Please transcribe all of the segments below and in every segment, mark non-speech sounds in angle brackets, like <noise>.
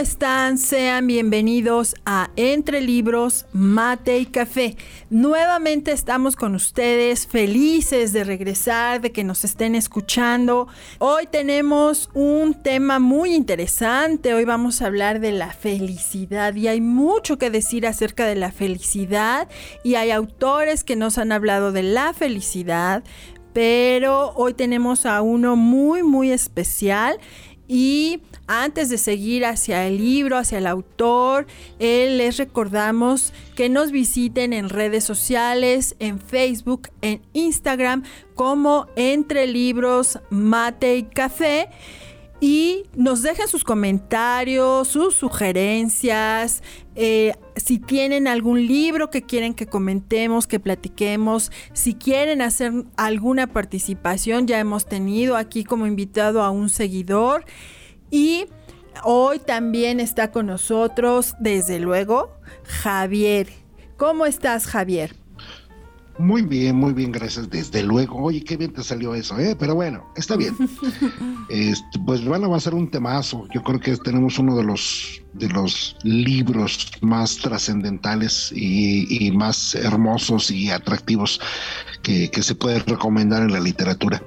Están? Sean bienvenidos a Entre Libros, Mate y Café. Nuevamente estamos con ustedes, felices de regresar, de que nos estén escuchando. Hoy tenemos un tema muy interesante. Hoy vamos a hablar de la felicidad y hay mucho que decir acerca de la felicidad y hay autores que nos han hablado de la felicidad, pero hoy tenemos a uno muy, muy especial y antes de seguir hacia el libro, hacia el autor, eh, les recordamos que nos visiten en redes sociales, en Facebook, en Instagram, como Entre Libros, Mate y Café. Y nos dejen sus comentarios, sus sugerencias, eh, si tienen algún libro que quieren que comentemos, que platiquemos, si quieren hacer alguna participación, ya hemos tenido aquí como invitado a un seguidor y hoy también está con nosotros, desde luego, Javier. ¿Cómo estás, Javier? Muy bien, muy bien, gracias. Desde luego. Oye, qué bien te salió eso, ¿eh? Pero bueno, está bien. <laughs> este, pues bueno, va a ser un temazo. Yo creo que tenemos uno de los de los libros más trascendentales y, más hermosos y atractivos que, se puede recomendar en la literatura.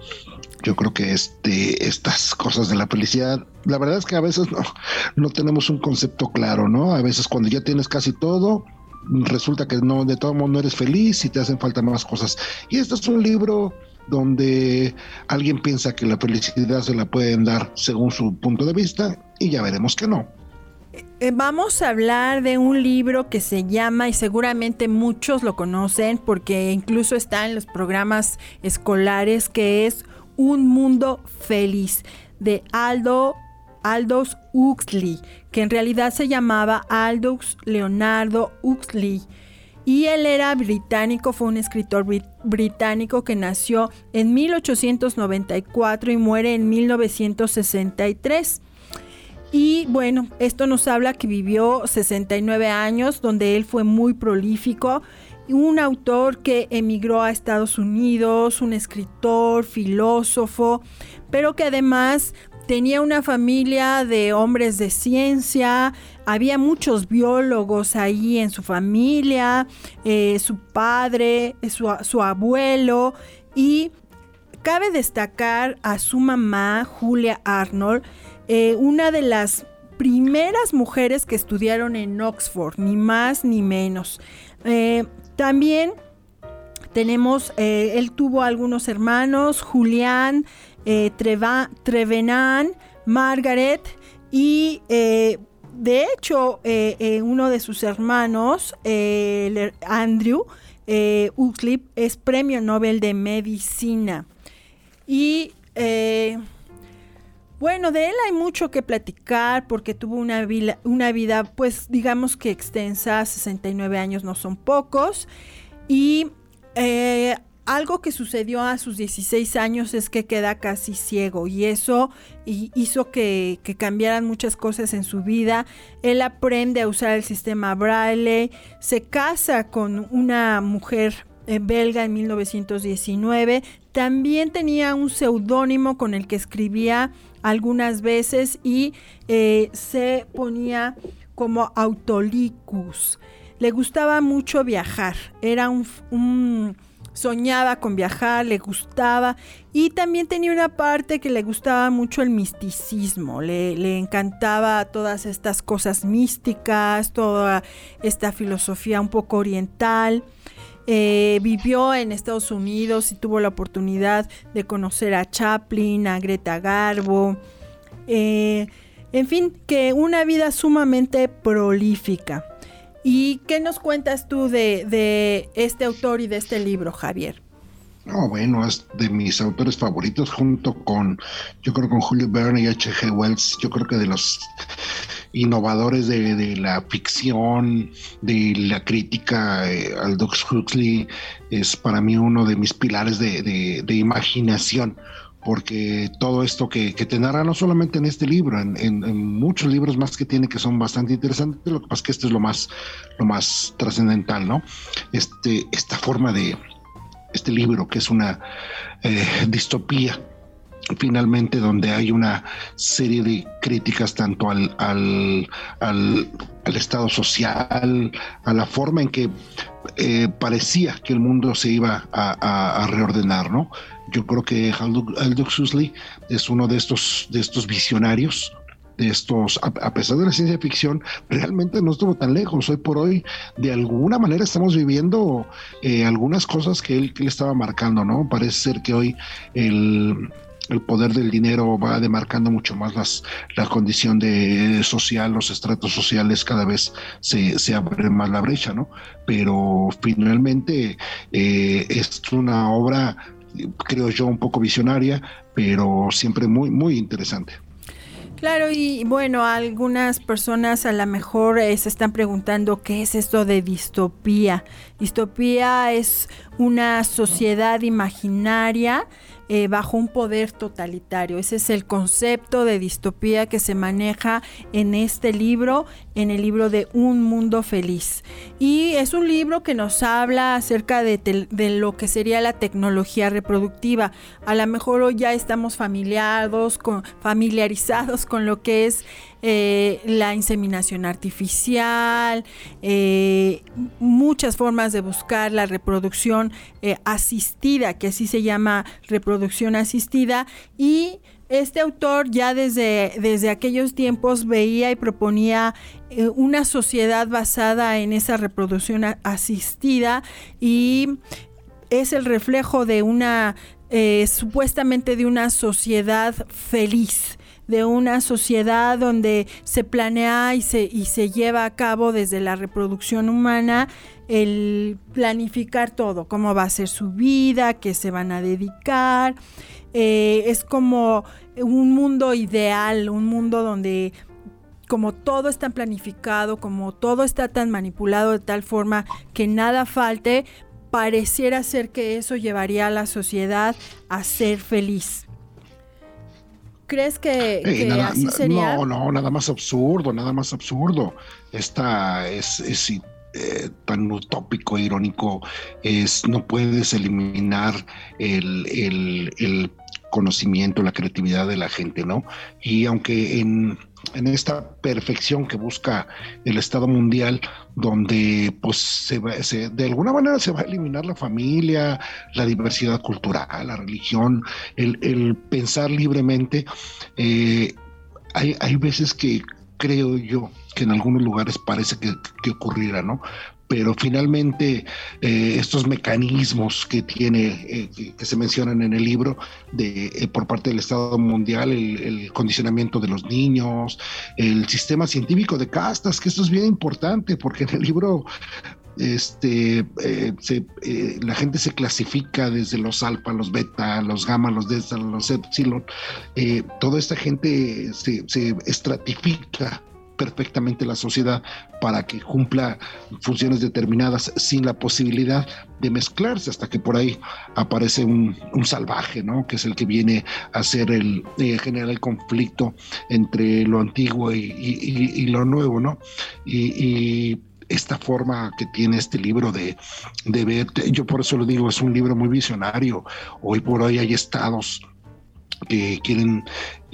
Yo creo que este, estas cosas de la felicidad, la verdad es que a veces no, no tenemos un concepto claro, ¿no? A veces cuando ya tienes casi todo, resulta que no, de todo modo no eres feliz y te hacen falta más cosas. Y este es un libro donde alguien piensa que la felicidad se la pueden dar según su punto de vista y ya veremos que no. Eh, vamos a hablar de un libro que se llama, y seguramente muchos lo conocen porque incluso está en los programas escolares, que es Un Mundo Feliz, de Aldo Aldous Huxley, que en realidad se llamaba Aldous Leonardo Huxley. Y él era británico, fue un escritor británico que nació en 1894 y muere en 1963. Y bueno, esto nos habla que vivió 69 años, donde él fue muy prolífico, un autor que emigró a Estados Unidos, un escritor, filósofo, pero que además tenía una familia de hombres de ciencia, había muchos biólogos ahí en su familia, eh, su padre, su, abuelo y cabe destacar a su mamá, Julia Arnold, eh, una de las primeras mujeres que estudiaron en Oxford, ni más ni menos. Eh, también tenemos, él tuvo algunos hermanos, Julián, eh, Trevenan, Margaret y eh, de hecho eh, uno de sus hermanos, Andrew Huxley, es premio Nobel de Medicina. Y bueno, de él hay mucho que platicar porque tuvo una vida, una vida, pues digamos que extensa, 69 años no son pocos. Y algo que sucedió a sus 16 años es que queda casi ciego y eso hizo que, cambiaran muchas cosas en su vida. Él aprende a usar el sistema braille, se casa con una mujer eh, belga en 1919, también tenía un seudónimo con el que escribía algunas veces y eh, se ponía como Autolicus. Le gustaba mucho viajar, era un soñaba con viajar, le gustaba y también tenía una parte que le gustaba mucho el misticismo, le, encantaba todas estas cosas místicas, toda esta filosofía un poco oriental. Eh, vivió en Estados Unidos y tuvo la oportunidad de conocer a Chaplin, a Greta Garbo. Eh, en fin, que una vida sumamente prolífica. ¿Y qué nos cuentas tú de, de este autor y de este libro, Javier? No, bueno, es de mis autores favoritos junto con, yo creo con Julio Verne y H.G. Wells, yo creo que de los innovadores de, la ficción, de la crítica, eh, Aldous Huxley es para mí uno de mis pilares de, imaginación porque todo esto que, te narra no solamente en este libro, en, muchos libros más que tiene que son bastante interesantes, lo que pasa es que esto es lo más, lo más trascendental, ¿no? Este, esta forma de, este libro que es una eh, distopía finalmente donde hay una serie de críticas tanto al, al, al, estado social, a la forma en que eh, parecía que el mundo se iba a, reordenar, ¿no? Yo creo que Aldous Huxley es uno de estos, de estos visionarios de estos, a, pesar de la ciencia ficción, realmente no estuvo tan lejos. Hoy por hoy, de alguna manera, estamos viviendo eh, algunas cosas que él, estaba marcando, ¿no? Parece ser que hoy el, el poder del dinero va demarcando mucho más las, la condición de social, los estratos sociales cada vez se, se abre más la brecha, ¿no? Pero finalmente eh, es una obra, creo yo, un poco visionaria, pero siempre muy, muy interesante. Claro, y bueno, algunas personas a lo mejor eh, se están preguntando qué es esto de distopía. Distopía es una sociedad imaginaria eh, bajo un poder totalitario. Ese es el concepto de distopía que se maneja en este libro, en el libro de Un Mundo Feliz. Y es un libro que nos habla acerca de, lo que sería la tecnología reproductiva. A lo mejor hoy ya estamos familiarizados con lo que es eh, la inseminación artificial, eh, muchas formas de buscar la reproducción eh, asistida, que así se llama reproducción asistida, y este autor ya desde, desde aquellos tiempos veía y proponía una sociedad basada en esa reproducción asistida y es el reflejo de una, supuestamente de una sociedad feliz de una sociedad donde se planea y se, y se lleva a cabo desde la reproducción humana el planificar todo, cómo va a ser su vida, qué se van a dedicar. Eh, es como un mundo ideal, un mundo donde como todo está planificado, como todo está tan manipulado de tal forma que nada falte, pareciera ser que eso llevaría a la sociedad a ser feliz. ¿Crees que, así sería? No, no, nada más absurdo, nada más absurdo. Esta es, es eh, tan utópico, irónico, es no puedes eliminar el, el, el conocimiento, la creatividad de la gente, ¿no? Y aunque en en esta perfección que busca el Estado mundial, donde pues se, de alguna manera se va a eliminar la familia, la diversidad cultural, la religión, el, pensar libremente. Eh, hay, hay veces que creo yo que en algunos lugares parece que, que ocurriera, ¿no? Pero finalmente eh, estos mecanismos que tiene, eh, que, se mencionan en el libro, de, eh, por parte del Estado Mundial, el, condicionamiento de los niños, el sistema científico de castas, que esto es bien importante, porque en el libro este, la gente se clasifica desde los alfa, los beta, los gamma, los delta, los epsilon, toda esta gente se, se estratifica perfectamente la sociedad para que cumpla funciones determinadas sin la posibilidad de mezclarse hasta que por ahí aparece un, salvaje, ¿no? Que es el que viene a hacer el, eh, generar el conflicto entre lo antiguo y, lo nuevo, ¿no? y, esta forma que tiene este libro de, de ver, yo por eso lo digo, es un libro muy visionario. Hoy por hoy hay estados que quieren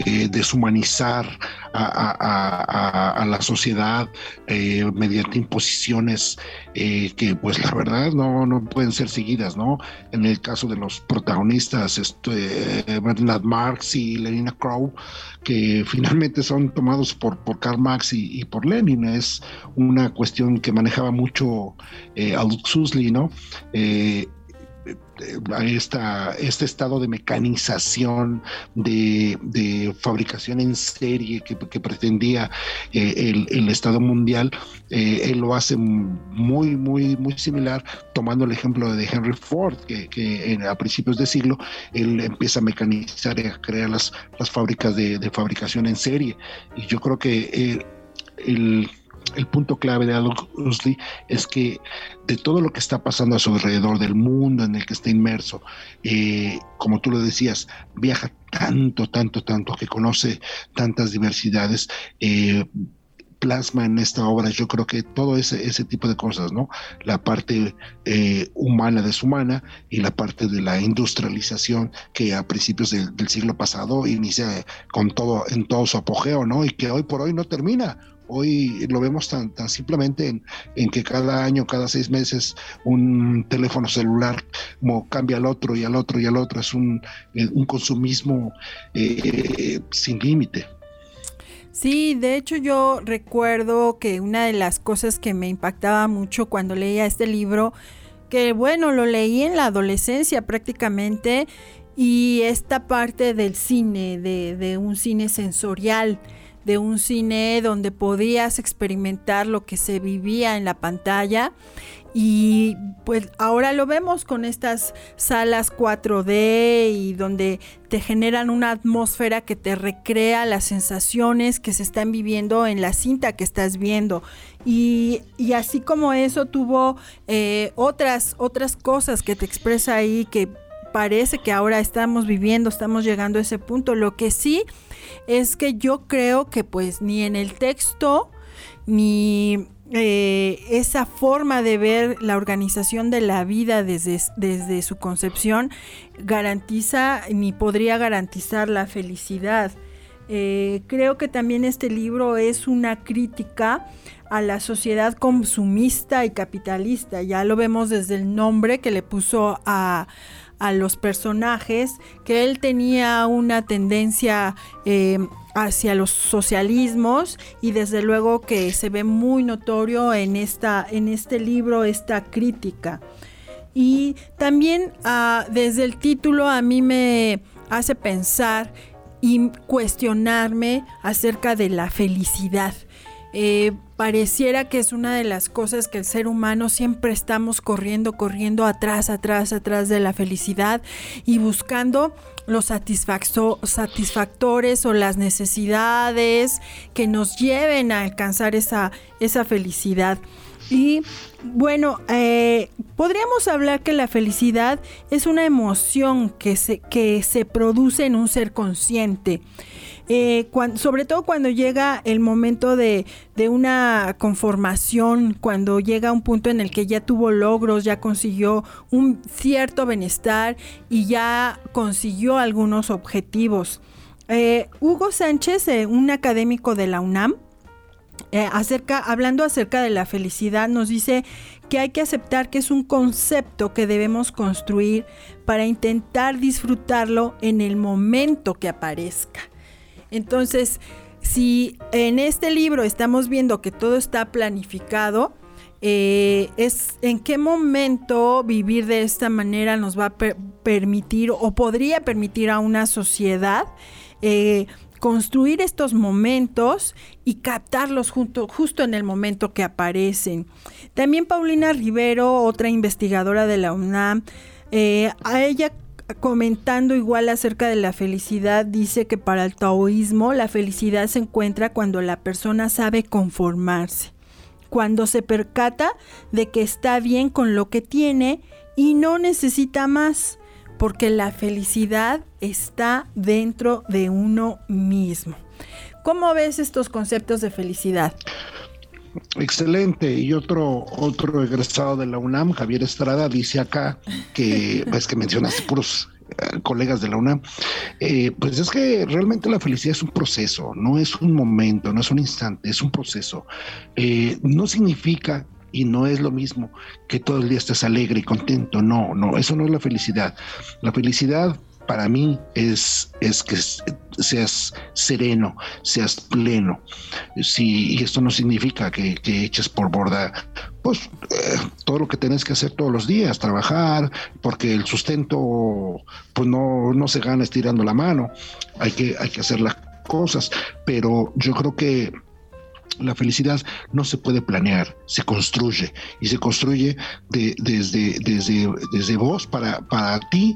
eh, deshumanizar a, la sociedad eh, mediante imposiciones eh, que pues la verdad no, no pueden ser seguidas, ¿no? En el caso de los protagonistas, este, Bernard Marx y Lenina Crow, que finalmente son tomados por, por Karl Marx y, por Lenin, es una cuestión que manejaba mucho Aldous Huxley, ¿no? A esta, este estado de mecanización, de, fabricación en serie que, pretendía el, el, Estado mundial, él lo hace muy, muy, muy similar, tomando el ejemplo de Henry Ford, que, a principios de siglo él empieza a mecanizar y a crear las, las fábricas de, de fabricación en serie. Y yo creo que el el punto clave de Aldous Huxley es que de todo lo que está pasando a su alrededor, del mundo en el que está inmerso, eh, como tú lo decías, viaja tanto, tanto, tanto, que conoce tantas diversidades. Eh, plasma en esta obra, yo creo que todo ese, ese tipo de cosas, ¿no? La parte eh, humana deshumana y la parte de la industrialización que a principios del siglo pasado inicia con todo, en todo su apogeo, ¿no? Y que hoy por hoy no termina Hoy lo vemos tan, tan simplemente en, que cada año, cada seis meses, un teléfono celular como cambia al otro y al otro y al otro. Es un, eh, consumismo eh, sin límite. Sí, de hecho yo recuerdo que una de las cosas que me impactaba mucho cuando leía este libro, que bueno, lo leí en la adolescencia prácticamente, y esta parte del cine, de, de un cine sensorial, de un cine donde podías experimentar lo que se vivía en la pantalla y pues ahora lo vemos con estas salas 4D y donde te generan una atmósfera que te recrea las sensaciones que se están viviendo en la cinta que estás viendo. Y, así como eso tuvo eh, otras, otras cosas que te expresa ahí que parece que ahora estamos viviendo, estamos llegando a ese punto. Lo que sí es que yo creo que pues ni en el texto ni eh, esa forma de ver la organización de la vida desde, desde su concepción garantiza ni podría garantizar la felicidad. Eh, creo que también este libro es una crítica a la sociedad consumista y capitalista. Ya lo vemos desde el nombre que le puso a, a los personajes, que él tenía una tendencia eh, hacia los socialismos y desde luego que se ve muy notorio en, esta, en este libro esta crítica. Y también ah, desde el título a mí me hace pensar y cuestionarme acerca de la felicidad. Eh, pareciera que es una de las cosas que el ser humano siempre estamos corriendo, corriendo atrás, atrás, atrás de la felicidad y buscando los satisfactores o las necesidades que nos lleven a alcanzar esa, esa felicidad. Y bueno, eh, podríamos hablar que la felicidad es una emoción que se, que se produce en un ser consciente. Eh, sobre todo cuando llega el momento de, una conformación, cuando llega un punto en el que ya tuvo logros, ya consiguió un cierto bienestar y ya consiguió algunos objetivos. Eh, Hugo Sánchez, eh, un académico de la UNAM, acerca, hablando acerca de la felicidad, nos dice que hay que aceptar que es un concepto que debemos construir para intentar disfrutarlo en el momento que aparezca. Entonces, si en este libro estamos viendo que todo está planificado, eh, es en qué momento vivir de esta manera nos va a permitir o podría permitir a una sociedad eh, construir estos momentos y captarlos justo en el momento que aparecen. También Paulina Rivero, otra investigadora de la UNAM, eh, a ella comentando igual acerca de la felicidad, dice que para el taoísmo la felicidad se encuentra cuando la persona sabe conformarse, cuando se percata de que está bien con lo que tiene y no necesita más, porque la felicidad está dentro de uno mismo. ¿Cómo ves estos conceptos de felicidad? Excelente. Y otro, otro egresado de la UNAM, Javier Estrada, dice acá que, <laughs> pues que mencionaste puros eh, colegas de la UNAM, eh, pues es que realmente la felicidad es un proceso, no es un momento, no es un instante, es un proceso. Eh, no significa y no es lo mismo que todo el día estés alegre y contento, no, no, eso no es la felicidad. La felicidad para mí es, es que seas sereno, seas pleno. Y esto no significa que, eches por borda pues eh, todo lo que tienes que hacer todos los días, trabajar, porque el sustento pues no, no se gana estirando la mano, hay que, hay que hacer las cosas, pero yo creo que la felicidad no se puede planear, se construye y se construye desde, desde, desde vos para, para ti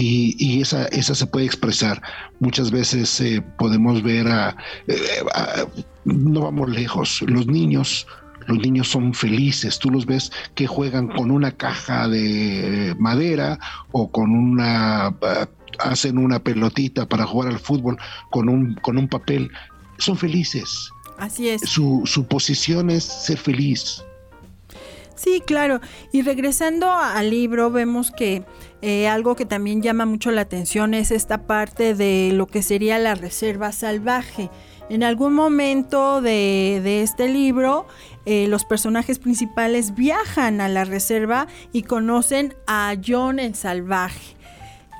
y, esa, esa se puede expresar. Muchas veces eh, podemos ver eh, a, no vamos lejos, los niños los niños son felices, tú los ves que juegan con una caja de madera o con una hacen una pelotita para jugar al fútbol con un con un papel, son felices. Así es. Su, su posición es ser feliz. Sí, claro. Y regresando al libro, vemos que eh, algo que también llama mucho la atención es esta parte de lo que sería la reserva salvaje. En algún momento de, este libro, eh, los personajes principales viajan a la reserva y conocen a John el salvaje.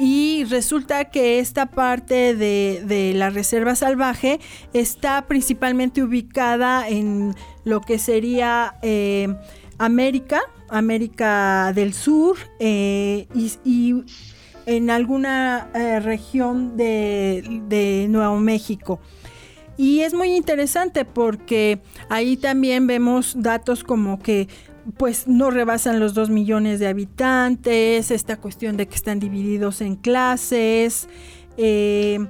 Y resulta que esta parte de, la reserva salvaje está principalmente ubicada en lo que sería eh, América, América del Sur eh, y, en alguna eh, región de, de Nuevo México. Y es muy interesante porque ahí también vemos datos como que pues no rebasan los dos millones de habitantes, esta cuestión de que están divididos en clases, eh,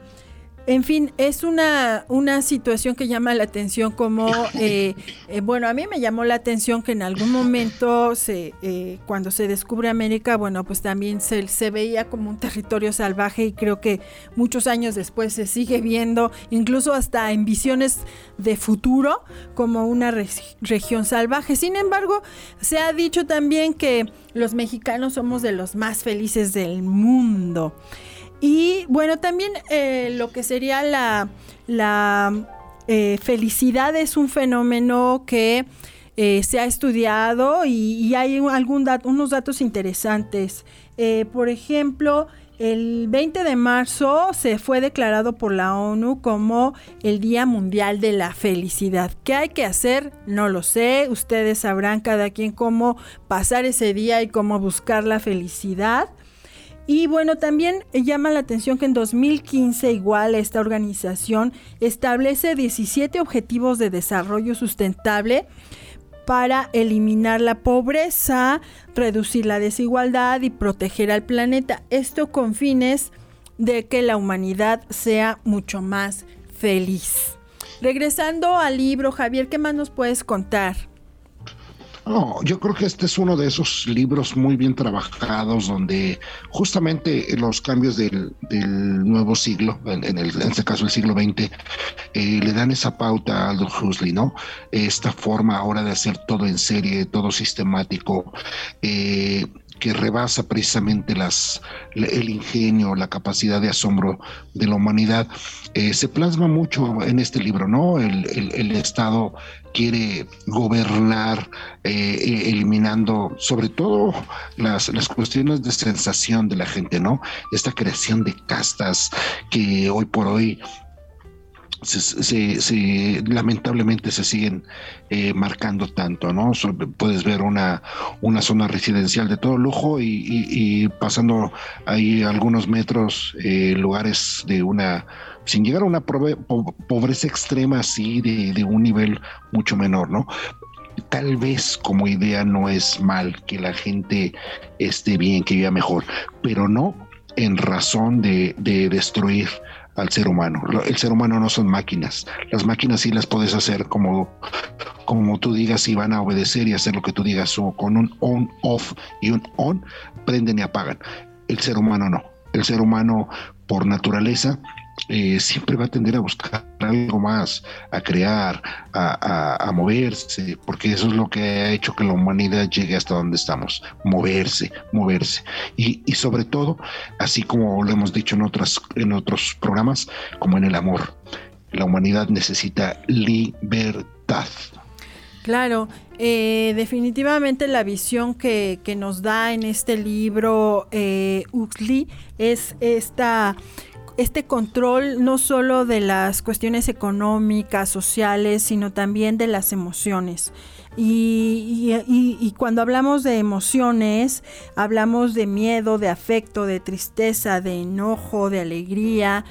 en fin, es una, una situación que llama la atención como, eh, eh, bueno, a mí me llamó la atención que en algún momento, se, eh, cuando se descubre América, bueno, pues también se, se, veía como un territorio salvaje y creo que muchos años después se sigue viendo, incluso hasta en visiones de futuro, como una región salvaje. Sin embargo, se ha dicho también que los mexicanos somos de los más felices del mundo. Y bueno, también eh, lo que sería la, eh, felicidad es un fenómeno que eh, se ha estudiado y, hay algún unos datos interesantes. por ejemplo, el 20 de marzo se fue declarado por la ONU como el Día Mundial de la Felicidad. ¿Qué hay que hacer? No lo sé. Ustedes sabrán cada quien cómo pasar ese día y cómo buscar la felicidad. Y bueno, también llama la atención que en 2015 igual esta organización establece 17 objetivos de desarrollo sustentable para eliminar la pobreza, reducir la desigualdad y proteger al planeta. Esto con fines de que la humanidad sea mucho más feliz. Regresando al libro, Javier, ¿qué más nos puedes contar? No, yo creo que este es uno de esos libros muy bien trabajados donde justamente los cambios del, nuevo siglo, en, el, en, este caso el siglo XX, eh, le dan esa pauta a Aldous Huxley, ¿no? Esta forma ahora de hacer todo en serie, todo sistemático. Eh, que rebasa precisamente las, el ingenio, la capacidad de asombro de la humanidad. Eh, se plasma mucho en este libro, ¿no? El, Estado quiere gobernar eh, eliminando sobre todo las, las cuestiones de sensación de la gente, ¿no? Esta creación de castas que hoy por hoy se, lamentablemente se siguen eh, marcando tanto, ¿no? puedes ver una, una zona residencial de todo lujo y, pasando ahí algunos metros eh, lugares de una, sin llegar a una pobreza extrema así de, de un nivel mucho menor, ¿no? tal vez como idea no es mal que la gente esté bien, que viva mejor, pero no en razón de, de destruir al ser humano. El ser humano no son máquinas. Las máquinas sí las puedes hacer como, como tú digas y van a obedecer y hacer lo que tú digas o con un on, off y un on, prenden y apagan. El ser humano no. El ser humano por naturaleza eh, siempre va a tender a buscar algo más, a crear, a, moverse, porque eso es lo que ha hecho que la humanidad llegue hasta donde estamos, moverse, moverse. Y, y sobre todo, así como lo hemos dicho en, otras, en otros programas, como en el amor, la humanidad necesita libertad. Claro, eh, definitivamente la visión que, nos da en este libro eh, es esta este control no solo de las cuestiones económicas, sociales, sino también de las emociones. Y, cuando hablamos de emociones, hablamos de miedo, de afecto, de tristeza, de enojo, de alegría.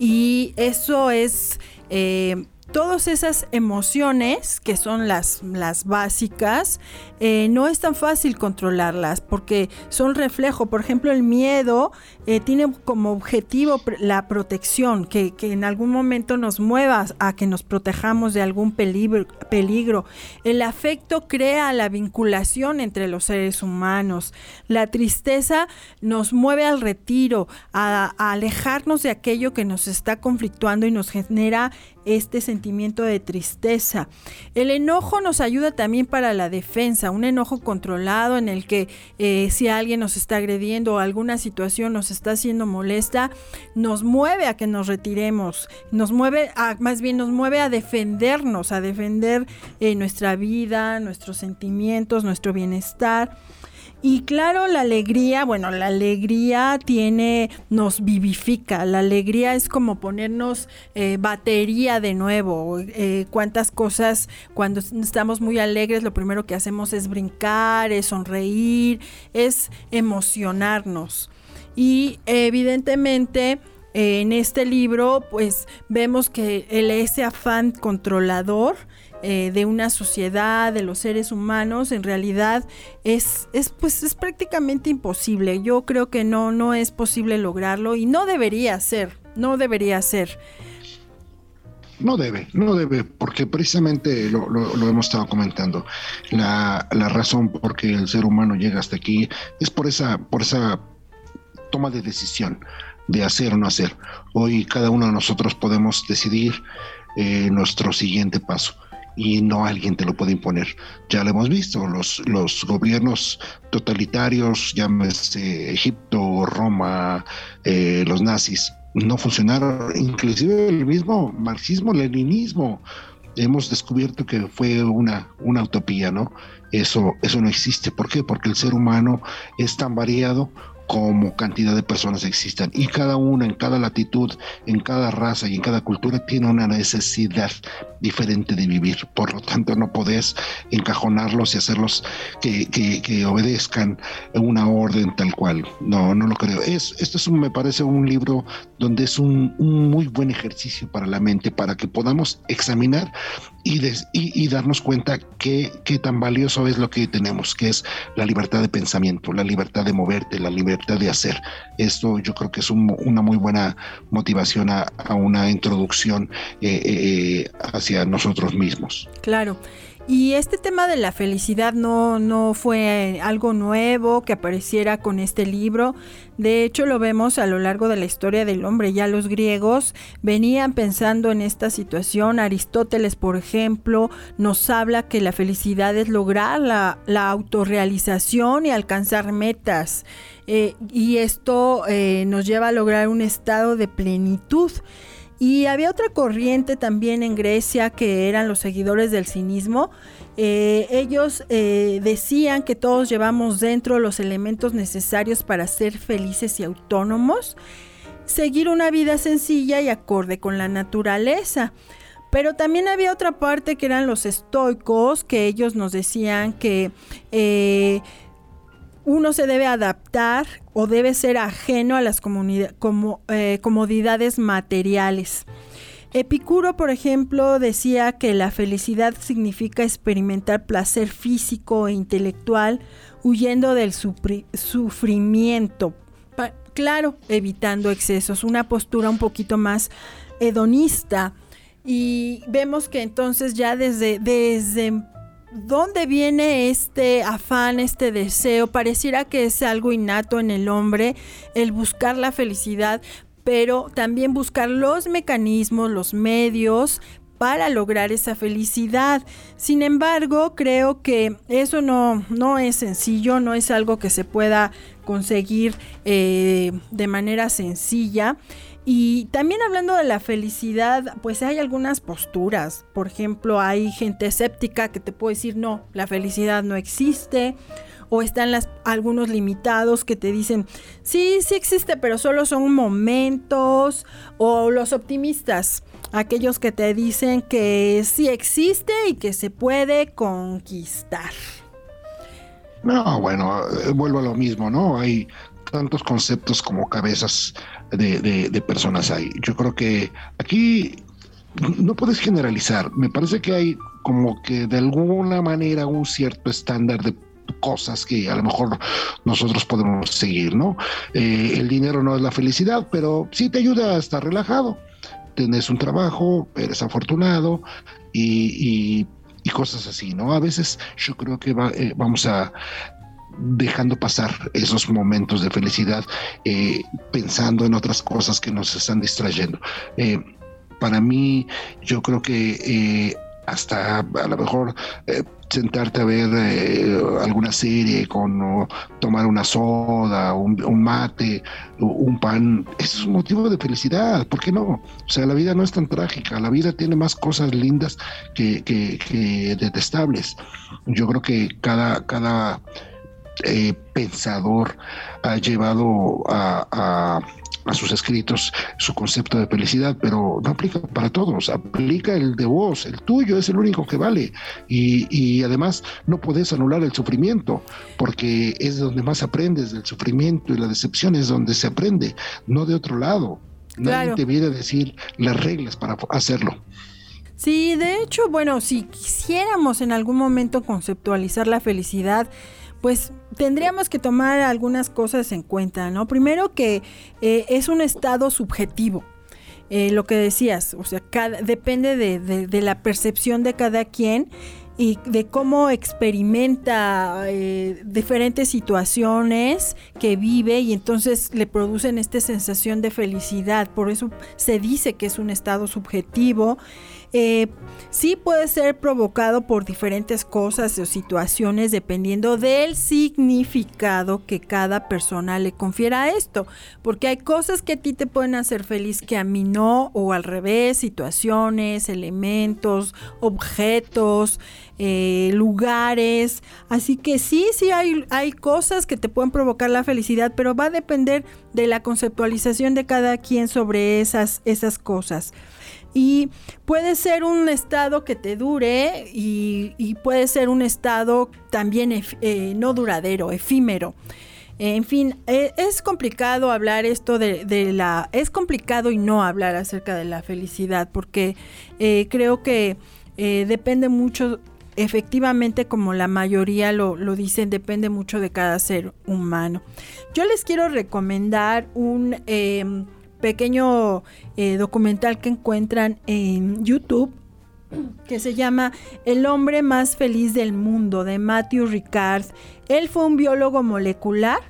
Y eso es eh, todas esas emociones, que son las, las básicas, eh, no es tan fácil controlarlas porque son reflejo. Por ejemplo, el miedo eh, tiene como objetivo la protección, que, en algún momento nos mueva a que nos protejamos de algún peligro. El afecto crea la vinculación entre los seres humanos. La tristeza nos mueve al retiro, a alejarnos de aquello que nos está conflictuando y nos genera este sentimiento de tristeza. El enojo nos ayuda también para la defensa, un enojo controlado en el que eh, si alguien nos está agrediendo o alguna situación nos está haciendo molesta, nos mueve a que nos retiremos, nos mueve a, más bien nos mueve a defendernos, a defender eh, nuestra vida, nuestros sentimientos, nuestro bienestar. Y claro, la alegría, bueno, la alegría tiene, nos vivifica. La alegría es como ponernos eh, batería de nuevo. Eh, cuántas cosas, cuando estamos muy alegres, lo primero que hacemos es brincar, es sonreír, es emocionarnos. Y evidentemente, en este libro, pues vemos que el, ese afán controlador eh, de una sociedad, de los seres humanos, en realidad es, es, pues, es prácticamente imposible. Yo creo que no, no es posible lograrlo y no debería ser, no debería ser. No debe, no debe, porque precisamente lo, lo, hemos estado comentando. La, la, razón por que el ser humano llega hasta aquí es por esa, por esa toma de decisión de hacer o no hacer. Hoy cada uno de nosotros podemos decidir eh, nuestro siguiente paso y no alguien te lo puede imponer. Ya lo hemos visto, los, los gobiernos totalitarios, llámese Egipto, Roma, eh, los nazis, no funcionaron, inclusive el mismo marxismo, leninismo, hemos descubierto que fue una, una utopía, ¿no? Eso, eso no existe. ¿Por qué? Porque el ser humano es tan variado como cantidad de personas existan. Y cada una, en cada latitud, en cada raza y en cada cultura tiene una necesidad diferente de vivir. Por lo tanto, no podés encajonarlos y hacerlos que, que, obedezcan una orden tal cual. No, no lo creo. Es, esto es un, me parece un libro donde es un, muy buen ejercicio para la mente, para que podamos examinar y, darnos cuenta qué tan valioso es lo que tenemos, que es la libertad de pensamiento, la libertad de moverte, la libertad de hacer. Esto yo creo que es una muy buena motivación a, una introducción eh, eh, hacia nosotros mismos. Claro. Y este tema de la felicidad no, no fue algo nuevo que apareciera con este libro. De hecho, lo vemos a lo largo de la historia del hombre. Ya los griegos venían pensando en esta situación. Aristóteles, por ejemplo, nos habla que la felicidad es lograr la, la autorrealización y alcanzar metas. Eh, y esto eh, nos lleva a lograr un estado de plenitud. Y había otra corriente también en Grecia que eran los seguidores del cinismo. Eh, ellos decían que todos llevamos dentro los elementos necesarios para ser felices y autónomos, seguir una vida sencilla y acorde con la naturaleza. Pero también había otra parte que eran los estoicos, que ellos nos decían que uno se debe adaptar o debe ser ajeno a las eh, comodidades materiales. Epicuro, por ejemplo, decía que la felicidad significa experimentar placer físico e intelectual huyendo del sufrimiento. claro, evitando excesos, una postura un poquito más hedonista. Y vemos que entonces ya desde, desde ¿Dónde viene este afán, este deseo? Pareciera que es algo innato en el hombre, el buscar la felicidad, pero también buscar los mecanismos, los medios para lograr esa felicidad. Sin embargo, creo que eso no, no es sencillo, no es algo que se pueda conseguir eh, de manera sencilla. Y también hablando de la felicidad, pues hay algunas posturas. Por ejemplo, hay gente escéptica que te puede decir, no, la felicidad no existe. O están las, algunos limitados que te dicen, sí, sí existe, pero solo son momentos. O los optimistas, aquellos que te dicen que sí existe y que se puede conquistar. No, bueno, eh, vuelvo a lo mismo, ¿no? Hay tantos conceptos como cabezas de, personas hay. Yo creo que aquí no puedes generalizar. Me parece que hay como que de alguna manera un cierto estándar de cosas que a lo mejor nosotros podemos seguir, ¿no? Eh, el dinero no es la felicidad, pero sí te ayuda a estar relajado. Tienes un trabajo, eres afortunado y, cosas así, ¿no? A veces yo creo que eh, vamos a dejando pasar esos momentos de felicidad, eh, pensando en otras cosas que nos están distrayendo. Eh, para mí, yo creo que eh, hasta a lo mejor sentarte a ver alguna serie con tomar una soda, un, mate, un pan, es un motivo de felicidad, ¿por qué no? O sea, la vida no es tan trágica, la vida tiene más cosas lindas que, que detestables. Yo creo que cada, cada eh, pensador ha llevado a, sus escritos su concepto de felicidad, pero no aplica para todos, aplica el de vos, el tuyo es el único que vale. Y, además no puedes anular el sufrimiento, porque es donde más aprendes del sufrimiento y la decepción es donde se aprende, no de otro lado. Nadie te viene a decir las reglas para hacerlo. Sí, de hecho, bueno, si quisiéramos en algún momento conceptualizar la felicidad, pues tendríamos que tomar algunas cosas en cuenta, ¿no? Primero que eh, es un estado subjetivo. Eh, lo que decías, o sea, depende de, la percepción de cada quien y de cómo experimenta eh, diferentes situaciones que vive y entonces le producen esta sensación de felicidad. Por eso se dice que es un estado subjetivo eh, sí puede ser provocado por diferentes cosas o situaciones dependiendo del significado que cada persona le confiera a esto, porque hay cosas que a ti te pueden hacer feliz que a mí no, o al revés, situaciones, elementos, objetos, eh, lugares, así que sí, sí hay, hay cosas que te pueden provocar la felicidad, pero va a depender de la conceptualización de cada quien sobre esas, esas cosas y puede ser un estado que te dure y, puede ser un estado también eh, no duradero, efímero. En fin, e, es complicado hablar esto de, la... Es complicado y no hablar acerca de la felicidad porque eh, creo que eh, depende mucho, efectivamente como la mayoría lo, lo, dicen, depende mucho de cada ser humano. Yo les quiero recomendar un em, pequeño eh, documental que encuentran en YouTube que se llama El hombre más feliz del mundo de Matthew Ricard. Él fue un biólogo molecular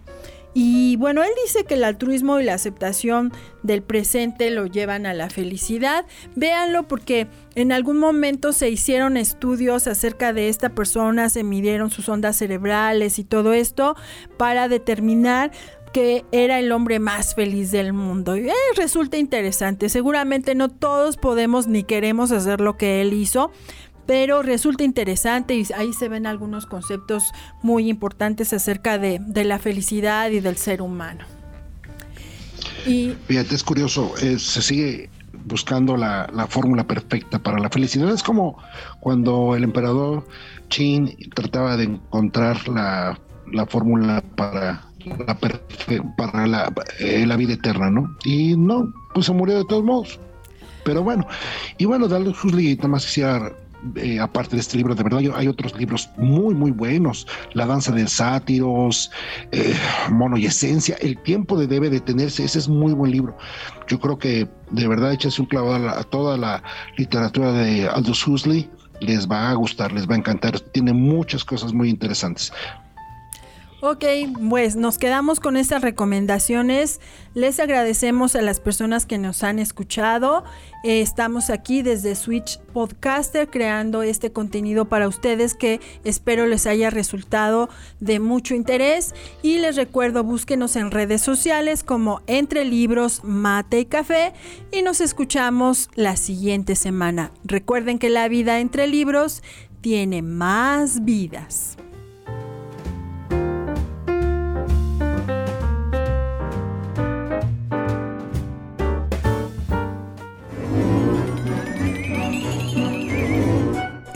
y bueno, él dice que el altruismo y la aceptación del presente lo llevan a la felicidad. Véanlo porque en algún momento se hicieron estudios acerca de esta persona, se midieron sus ondas cerebrales y todo esto para determinar que era el hombre más feliz del mundo. Eh, resulta interesante. Seguramente no todos podemos ni queremos hacer lo que él hizo, pero resulta interesante y ahí se ven algunos conceptos muy importantes acerca de, la felicidad y del ser humano. Y, Fíjate, es curioso, se sigue buscando la, la fórmula perfecta para la felicidad. Es como cuando el emperador Qin trataba de encontrar la, la fórmula para para la, eh, la, vida eterna, ¿no? Y no, pues se murió de todos modos. Pero bueno, y bueno, Dale Huxley, nada más quisiera eh, aparte de este libro, de verdad hay otros libros muy, muy buenos. La danza de sátiros, eh, Mono y Esencia, El tiempo de debe detenerse, ese es muy buen libro. Yo creo que de verdad échase un clavado a, toda la literatura de Aldous Huxley, les va a gustar, les va a encantar, tiene muchas cosas muy interesantes. Ok, pues nos quedamos con estas recomendaciones. Les agradecemos a las personas que nos han escuchado. Eh, estamos aquí desde Switch Podcaster creando este contenido para ustedes que espero les haya resultado de mucho interés. Y les recuerdo, búsquenos en redes sociales como Entre Libros, Mate y Café y nos escuchamos la siguiente semana. Recuerden que la vida entre libros tiene más vidas.